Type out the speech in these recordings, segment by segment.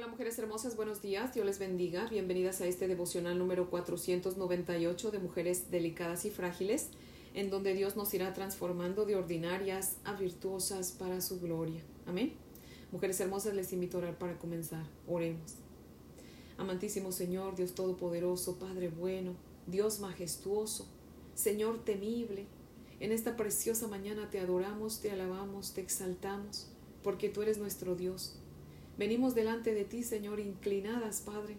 Hola mujeres hermosas, buenos días, Dios les bendiga. Bienvenidas a este devocional número 498 de Mujeres Delicadas y Frágiles, en donde Dios nos irá transformando de ordinarias a virtuosas para su gloria. Amén. Mujeres hermosas, les invito a orar para comenzar. Oremos. Amantísimo Señor, Dios Todopoderoso, Padre bueno, Dios majestuoso, Señor temible, en esta preciosa mañana te adoramos, te alabamos, te exaltamos, porque tú eres nuestro Dios. Venimos delante de ti, Señor, inclinadas, Padre,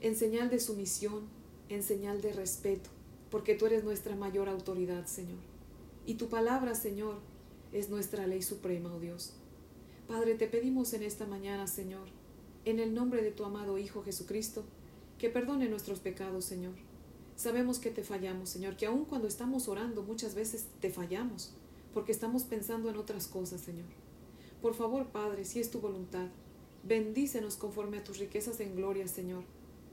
en señal de sumisión, en señal de respeto, porque tú eres nuestra mayor autoridad, Señor. Y tu palabra, Señor, es nuestra ley suprema, oh Dios. Padre, te pedimos en esta mañana, Señor, en el nombre de tu amado Hijo Jesucristo, que perdone nuestros pecados, Señor. Sabemos que te fallamos, Señor, que aun cuando estamos orando muchas veces te fallamos, porque estamos pensando en otras cosas, Señor. Por favor, Padre, si es tu voluntad, bendícenos conforme a tus riquezas en gloria, Señor,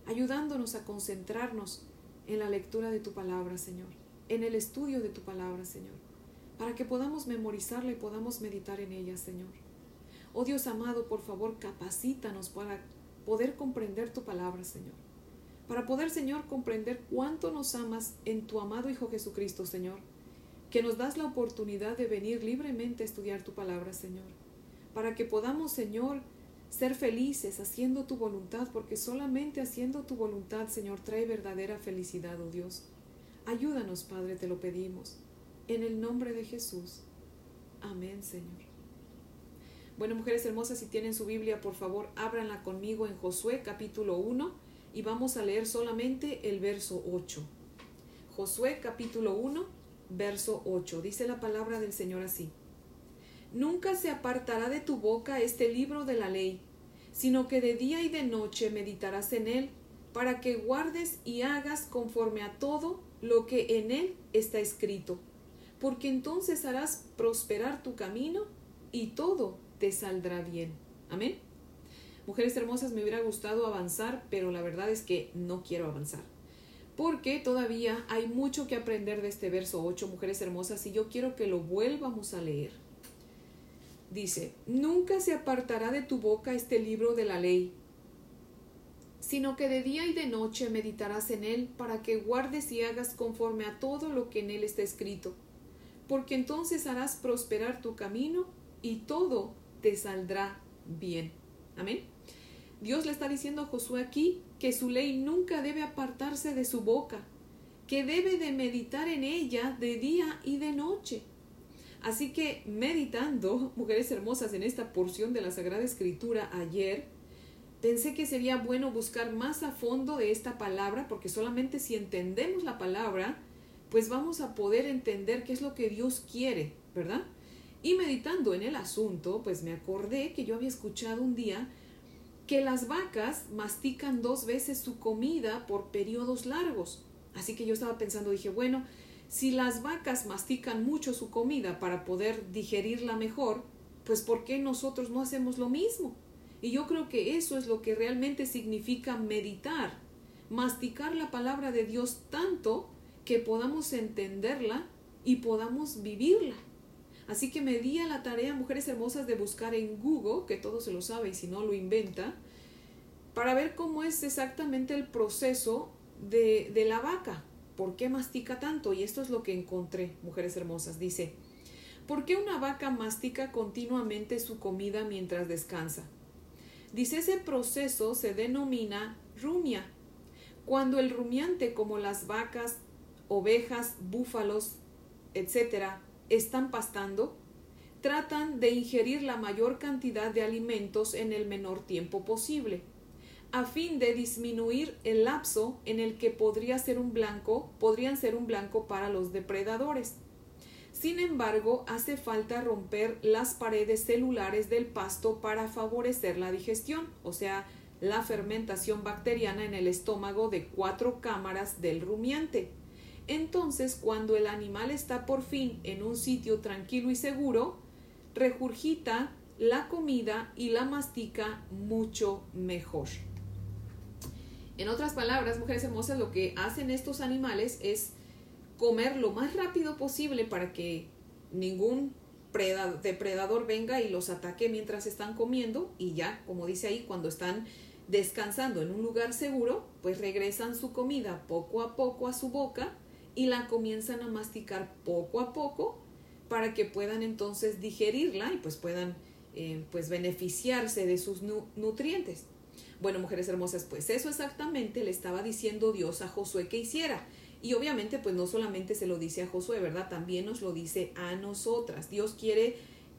ayudándonos a concentrarnos en la lectura de tu palabra, Señor, en el estudio de tu palabra, Señor, para que podamos memorizarla y podamos meditar en ella, Señor. Oh Dios amado, por favor, capacítanos para poder comprender tu palabra, Señor. Para poder, Señor, comprender cuánto nos amas en tu amado Hijo Jesucristo, Señor, que nos das la oportunidad de venir libremente a estudiar tu palabra, Señor para que podamos, Señor, ser felices haciendo tu voluntad, porque solamente haciendo tu voluntad, Señor, trae verdadera felicidad, oh Dios. Ayúdanos, Padre, te lo pedimos. En el nombre de Jesús. Amén, Señor. Bueno, mujeres hermosas, si tienen su Biblia, por favor, ábranla conmigo en Josué capítulo 1 y vamos a leer solamente el verso 8. Josué capítulo 1, verso 8. Dice la palabra del Señor así. Nunca se apartará de tu boca este libro de la ley, sino que de día y de noche meditarás en él, para que guardes y hagas conforme a todo lo que en él está escrito, porque entonces harás prosperar tu camino y todo te saldrá bien. Amén. Mujeres hermosas, me hubiera gustado avanzar, pero la verdad es que no quiero avanzar. Porque todavía hay mucho que aprender de este verso 8, mujeres hermosas, y yo quiero que lo vuelvamos a leer dice, nunca se apartará de tu boca este libro de la ley, sino que de día y de noche meditarás en él para que guardes y hagas conforme a todo lo que en él está escrito, porque entonces harás prosperar tu camino y todo te saldrá bien. Amén. Dios le está diciendo a Josué aquí que su ley nunca debe apartarse de su boca, que debe de meditar en ella de día y de noche. Así que meditando, mujeres hermosas, en esta porción de la Sagrada Escritura ayer, pensé que sería bueno buscar más a fondo de esta palabra, porque solamente si entendemos la palabra, pues vamos a poder entender qué es lo que Dios quiere, ¿verdad? Y meditando en el asunto, pues me acordé que yo había escuchado un día que las vacas mastican dos veces su comida por periodos largos. Así que yo estaba pensando, dije, bueno, si las vacas mastican mucho su comida para poder digerirla mejor, pues ¿por qué nosotros no hacemos lo mismo? Y yo creo que eso es lo que realmente significa meditar, masticar la palabra de Dios tanto que podamos entenderla y podamos vivirla. Así que me di a la tarea, mujeres hermosas, de buscar en Google, que todo se lo sabe y si no lo inventa, para ver cómo es exactamente el proceso de, de la vaca. ¿Por qué mastica tanto? Y esto es lo que encontré, mujeres hermosas. Dice, ¿por qué una vaca mastica continuamente su comida mientras descansa? Dice, ese proceso se denomina rumia. Cuando el rumiante, como las vacas, ovejas, búfalos, etc., están pastando, tratan de ingerir la mayor cantidad de alimentos en el menor tiempo posible a fin de disminuir el lapso en el que podría ser un blanco, podrían ser un blanco para los depredadores. Sin embargo, hace falta romper las paredes celulares del pasto para favorecer la digestión, o sea, la fermentación bacteriana en el estómago de cuatro cámaras del rumiante. Entonces, cuando el animal está por fin en un sitio tranquilo y seguro, regurgita la comida y la mastica mucho mejor. En otras palabras, mujeres hermosas, lo que hacen estos animales es comer lo más rápido posible para que ningún depredador venga y los ataque mientras están comiendo y ya, como dice ahí, cuando están descansando en un lugar seguro, pues regresan su comida poco a poco a su boca y la comienzan a masticar poco a poco para que puedan entonces digerirla y pues puedan eh, pues beneficiarse de sus nutrientes. Bueno, mujeres hermosas, pues eso exactamente le estaba diciendo Dios a Josué que hiciera. Y obviamente pues no solamente se lo dice a Josué, ¿verdad? También nos lo dice a nosotras. Dios quiere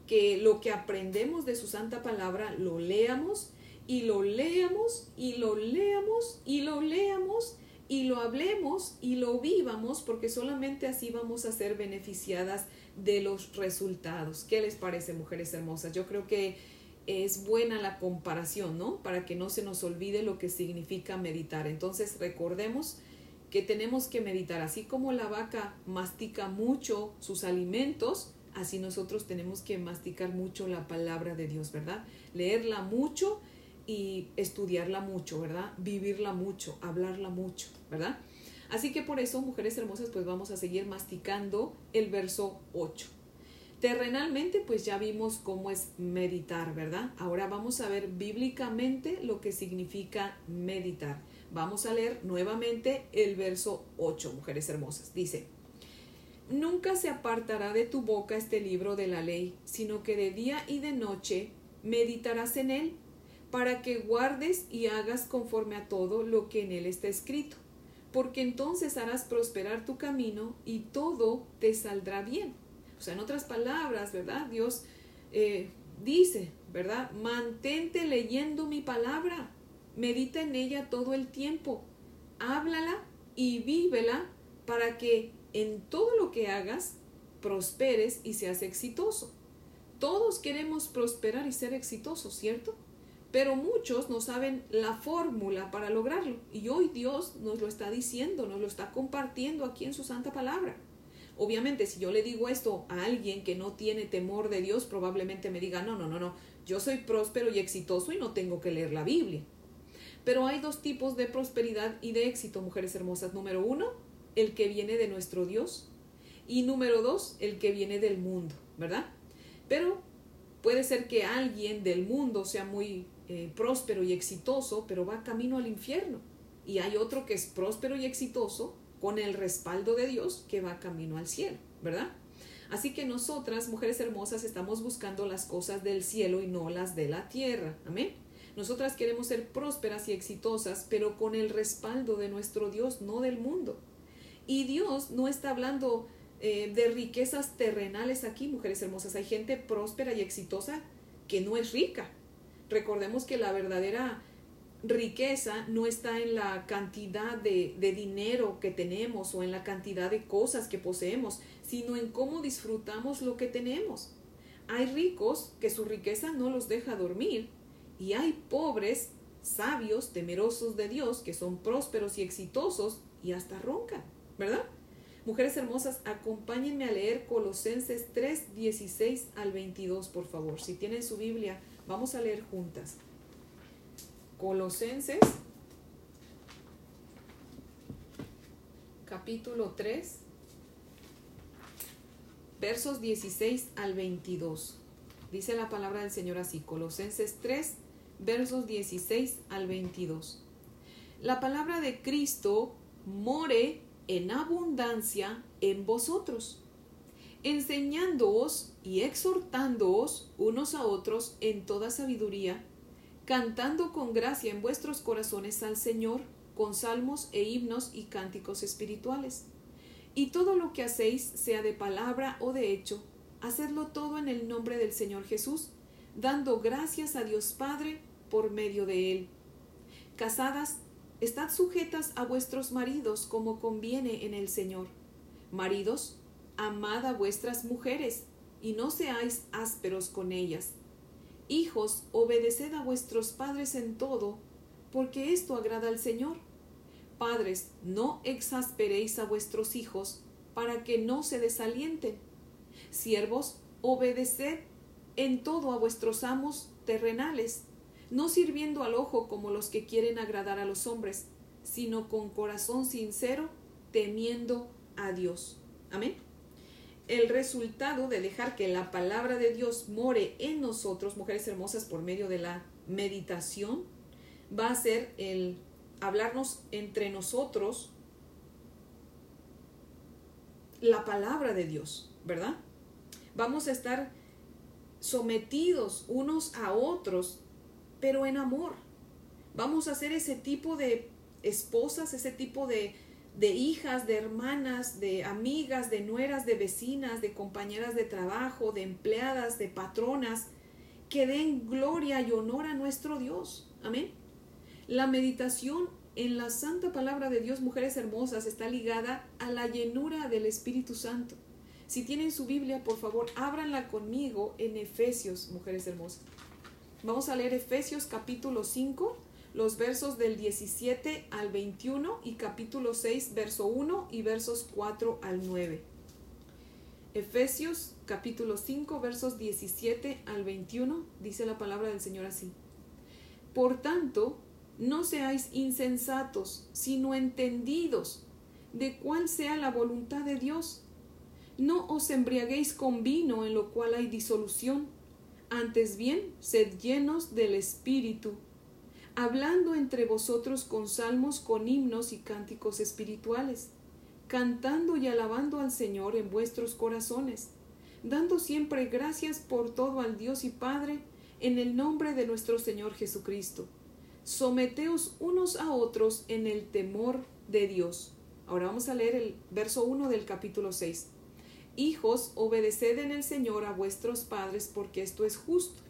que lo que aprendemos de su santa palabra lo leamos y lo leamos y lo leamos y lo leamos y lo hablemos y lo vivamos porque solamente así vamos a ser beneficiadas de los resultados. ¿Qué les parece, mujeres hermosas? Yo creo que es buena la comparación, ¿no? Para que no se nos olvide lo que significa meditar. Entonces, recordemos que tenemos que meditar. Así como la vaca mastica mucho sus alimentos, así nosotros tenemos que masticar mucho la palabra de Dios, ¿verdad? Leerla mucho y estudiarla mucho, ¿verdad? Vivirla mucho, hablarla mucho, ¿verdad? Así que por eso, mujeres hermosas, pues vamos a seguir masticando el verso 8. Terrenalmente, pues ya vimos cómo es meditar, ¿verdad? Ahora vamos a ver bíblicamente lo que significa meditar. Vamos a leer nuevamente el verso 8, mujeres hermosas. Dice, Nunca se apartará de tu boca este libro de la ley, sino que de día y de noche meditarás en él para que guardes y hagas conforme a todo lo que en él está escrito, porque entonces harás prosperar tu camino y todo te saldrá bien. O sea, en otras palabras, ¿verdad? Dios eh, dice, ¿verdad? Mantente leyendo mi palabra, medita en ella todo el tiempo, háblala y vívela para que en todo lo que hagas prosperes y seas exitoso. Todos queremos prosperar y ser exitosos, ¿cierto? pero muchos no saben la fórmula para lograrlo. Y hoy Dios nos lo está diciendo, nos lo está compartiendo aquí en su santa palabra. Obviamente, si yo le digo esto a alguien que no tiene temor de Dios, probablemente me diga, no, no, no, no, yo soy próspero y exitoso y no tengo que leer la Biblia. Pero hay dos tipos de prosperidad y de éxito, mujeres hermosas. Número uno, el que viene de nuestro Dios. Y número dos, el que viene del mundo, ¿verdad? Pero puede ser que alguien del mundo sea muy eh, próspero y exitoso, pero va camino al infierno. Y hay otro que es próspero y exitoso con el respaldo de Dios que va camino al cielo, ¿verdad? Así que nosotras, mujeres hermosas, estamos buscando las cosas del cielo y no las de la tierra. Amén. Nosotras queremos ser prósperas y exitosas, pero con el respaldo de nuestro Dios, no del mundo. Y Dios no está hablando eh, de riquezas terrenales aquí, mujeres hermosas. Hay gente próspera y exitosa que no es rica, Recordemos que la verdadera riqueza no está en la cantidad de, dinero que tenemos o en la cantidad de cosas que poseemos, sino en cómo disfrutamos lo que tenemos. Hay ricos que su riqueza no los deja dormir y hay pobres, sabios, temerosos de Dios, que son prósperos y exitosos y hasta roncan, ¿verdad? Mujeres hermosas, acompáñenme a leer Colosenses 3, 16 al 22, por favor. Si tienen su Biblia, Vamos a leer juntas. Colosenses, capítulo 3, versos 16 al 22. Dice la palabra del Señor así, Colosenses 3, versos 16 al 22. La palabra de Cristo more en abundancia en vosotros enseñándoos y exhortándoos unos a otros en toda sabiduría, cantando con gracia en vuestros corazones al Señor, con salmos e himnos y cánticos espirituales. Y todo lo que hacéis, sea de palabra o de hecho, hacedlo todo en el nombre del Señor Jesús, dando gracias a Dios Padre por medio de Él. Casadas, estad sujetas a vuestros maridos como conviene en el Señor. Maridos, amad a vuestras mujeres, y no seáis ásperos con ellas. Hijos, obedeced a vuestros padres en todo, porque esto agrada al Señor. Padres, no exasperéis a vuestros hijos, para que no se desalienten. Siervos, obedeced en todo a vuestros amos terrenales, no sirviendo al ojo como los que quieren agradar a los hombres, sino con corazón sincero, temiendo a Dios. Amén. El resultado de dejar que la palabra de Dios more en nosotros, mujeres hermosas, por medio de la meditación, va a ser el hablarnos entre nosotros la palabra de Dios, ¿verdad? Vamos a estar sometidos unos a otros, pero en amor. Vamos a ser ese tipo de esposas, ese tipo de de hijas, de hermanas, de amigas, de nueras, de vecinas, de compañeras de trabajo, de empleadas, de patronas, que den gloria y honor a nuestro Dios. Amén. La meditación en la santa palabra de Dios, mujeres hermosas, está ligada a la llenura del Espíritu Santo. Si tienen su Biblia, por favor, ábranla conmigo en Efesios, mujeres hermosas. Vamos a leer Efesios capítulo 5, los versos del 17 al 21 y capítulo 6, verso 1 y versos 4 al 9. Efesios capítulo 5, versos 17 al 21, dice la palabra del Señor así. Por tanto, no seáis insensatos, sino entendidos de cuál sea la voluntad de Dios. No os embriaguéis con vino en lo cual hay disolución, antes bien, sed llenos del Espíritu hablando entre vosotros con salmos, con himnos y cánticos espirituales, cantando y alabando al Señor en vuestros corazones, dando siempre gracias por todo al Dios y Padre, en el nombre de nuestro Señor Jesucristo. Someteos unos a otros en el temor de Dios. Ahora vamos a leer el verso 1 del capítulo 6. Hijos, obedeced en el Señor a vuestros padres, porque esto es justo.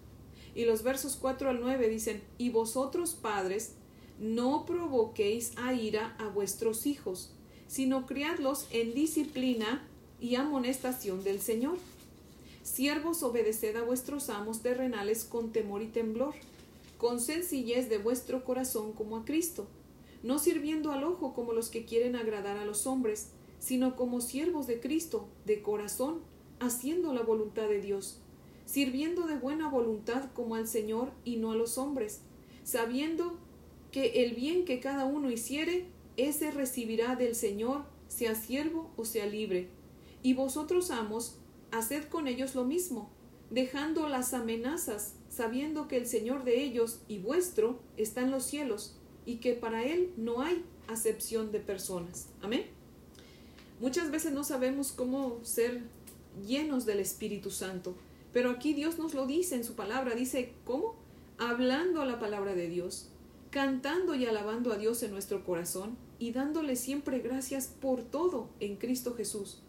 Y los versos 4 al 9 dicen, y vosotros padres, no provoquéis a ira a vuestros hijos, sino criadlos en disciplina y amonestación del Señor. Siervos, obedeced a vuestros amos terrenales con temor y temblor, con sencillez de vuestro corazón como a Cristo, no sirviendo al ojo como los que quieren agradar a los hombres, sino como siervos de Cristo, de corazón, haciendo la voluntad de Dios sirviendo de buena voluntad como al Señor y no a los hombres, sabiendo que el bien que cada uno hiciere, ese recibirá del Señor, sea siervo o sea libre. Y vosotros, amos, haced con ellos lo mismo, dejando las amenazas, sabiendo que el Señor de ellos y vuestro está en los cielos, y que para Él no hay acepción de personas. Amén. Muchas veces no sabemos cómo ser llenos del Espíritu Santo. Pero aquí Dios nos lo dice en su palabra. Dice, ¿cómo? Hablando la palabra de Dios, cantando y alabando a Dios en nuestro corazón y dándole siempre gracias por todo en Cristo Jesús.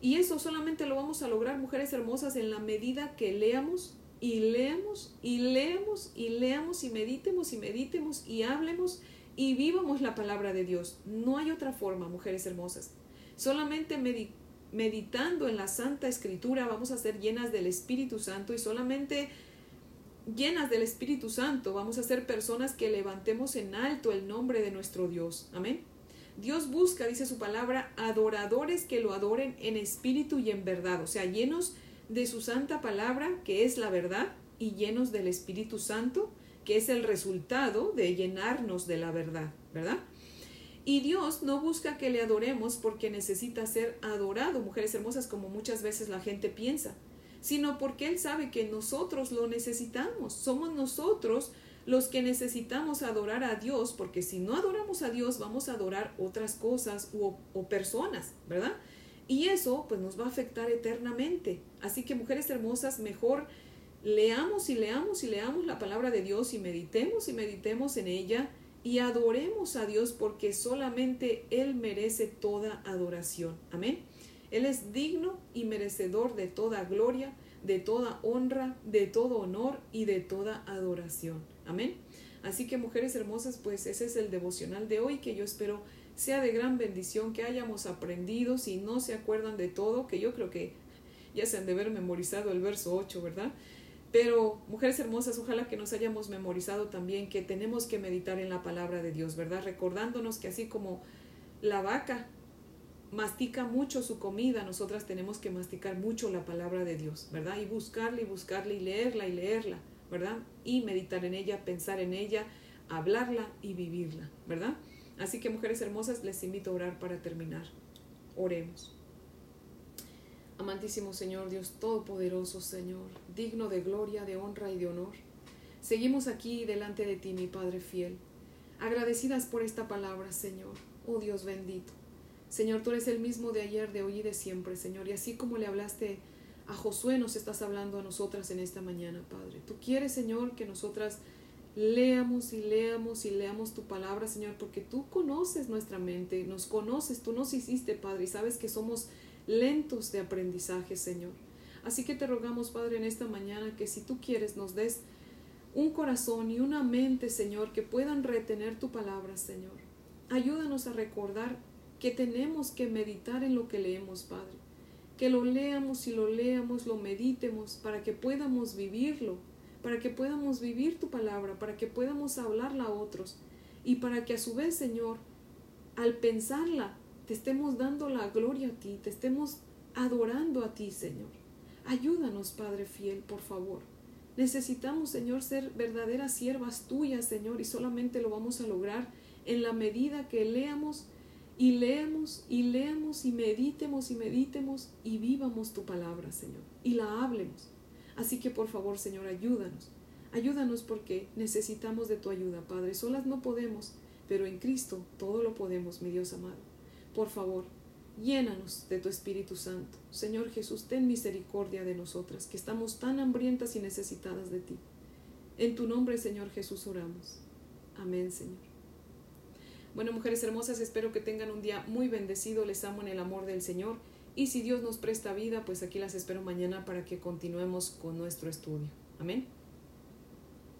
Y eso solamente lo vamos a lograr, mujeres hermosas, en la medida que leamos y leamos y leamos y leamos y meditemos y meditemos y hablemos y vivamos la palabra de Dios. No hay otra forma, mujeres hermosas. Solamente meditemos meditando en la Santa Escritura vamos a ser llenas del Espíritu Santo y solamente llenas del Espíritu Santo vamos a ser personas que levantemos en alto el nombre de nuestro Dios. Amén. Dios busca, dice su palabra, adoradores que lo adoren en espíritu y en verdad, o sea, llenos de su santa palabra, que es la verdad, y llenos del Espíritu Santo, que es el resultado de llenarnos de la verdad, ¿verdad? Y Dios no busca que le adoremos porque necesita ser adorado, mujeres hermosas, como muchas veces la gente piensa, sino porque Él sabe que nosotros lo necesitamos. Somos nosotros los que necesitamos adorar a Dios, porque si no adoramos a Dios, vamos a adorar otras cosas o, personas, ¿verdad? Y eso pues nos va a afectar eternamente. Así que mujeres hermosas, mejor leamos y leamos y leamos la palabra de Dios y meditemos y meditemos en ella y adoremos a Dios porque solamente Él merece toda adoración. Amén. Él es digno y merecedor de toda gloria, de toda honra, de todo honor y de toda adoración. Amén. Así que mujeres hermosas, pues ese es el devocional de hoy que yo espero sea de gran bendición, que hayamos aprendido, si no se acuerdan de todo, que yo creo que ya se han de haber memorizado el verso 8, ¿verdad? Pero, mujeres hermosas, ojalá que nos hayamos memorizado también que tenemos que meditar en la palabra de Dios, ¿verdad? Recordándonos que así como la vaca mastica mucho su comida, nosotras tenemos que masticar mucho la palabra de Dios, ¿verdad? Y buscarla y buscarla y leerla y leerla, ¿verdad? Y meditar en ella, pensar en ella, hablarla y vivirla, ¿verdad? Así que, mujeres hermosas, les invito a orar para terminar. Oremos. Amantísimo Señor, Dios Todopoderoso, Señor, digno de gloria, de honra y de honor. Seguimos aquí delante de ti, mi Padre fiel, agradecidas por esta palabra, Señor. Oh Dios bendito. Señor, tú eres el mismo de ayer, de hoy y de siempre, Señor. Y así como le hablaste a Josué, nos estás hablando a nosotras en esta mañana, Padre. Tú quieres, Señor, que nosotras leamos y leamos y leamos tu palabra, Señor, porque tú conoces nuestra mente, nos conoces, tú nos hiciste, Padre, y sabes que somos lentos de aprendizaje, Señor. Así que te rogamos, Padre, en esta mañana que si tú quieres nos des un corazón y una mente, Señor, que puedan retener tu palabra, Señor. Ayúdanos a recordar que tenemos que meditar en lo que leemos, Padre. Que lo leamos y lo leamos, lo meditemos para que podamos vivirlo, para que podamos vivir tu palabra, para que podamos hablarla a otros y para que a su vez, Señor, al pensarla, te estemos dando la gloria a ti, te estemos adorando a ti, Señor. Ayúdanos, Padre fiel, por favor. Necesitamos, Señor, ser verdaderas siervas tuyas, Señor, y solamente lo vamos a lograr en la medida que leamos y leamos y leamos y meditemos y meditemos y vivamos tu palabra, Señor, y la hablemos. Así que por favor, Señor, ayúdanos. Ayúdanos porque necesitamos de tu ayuda, Padre. Solas no podemos, pero en Cristo todo lo podemos, mi Dios amado. Por favor, llénanos de tu Espíritu Santo. Señor Jesús, ten misericordia de nosotras, que estamos tan hambrientas y necesitadas de ti. En tu nombre, Señor Jesús, oramos. Amén, Señor. Bueno, mujeres hermosas, espero que tengan un día muy bendecido. Les amo en el amor del Señor. Y si Dios nos presta vida, pues aquí las espero mañana para que continuemos con nuestro estudio. Amén.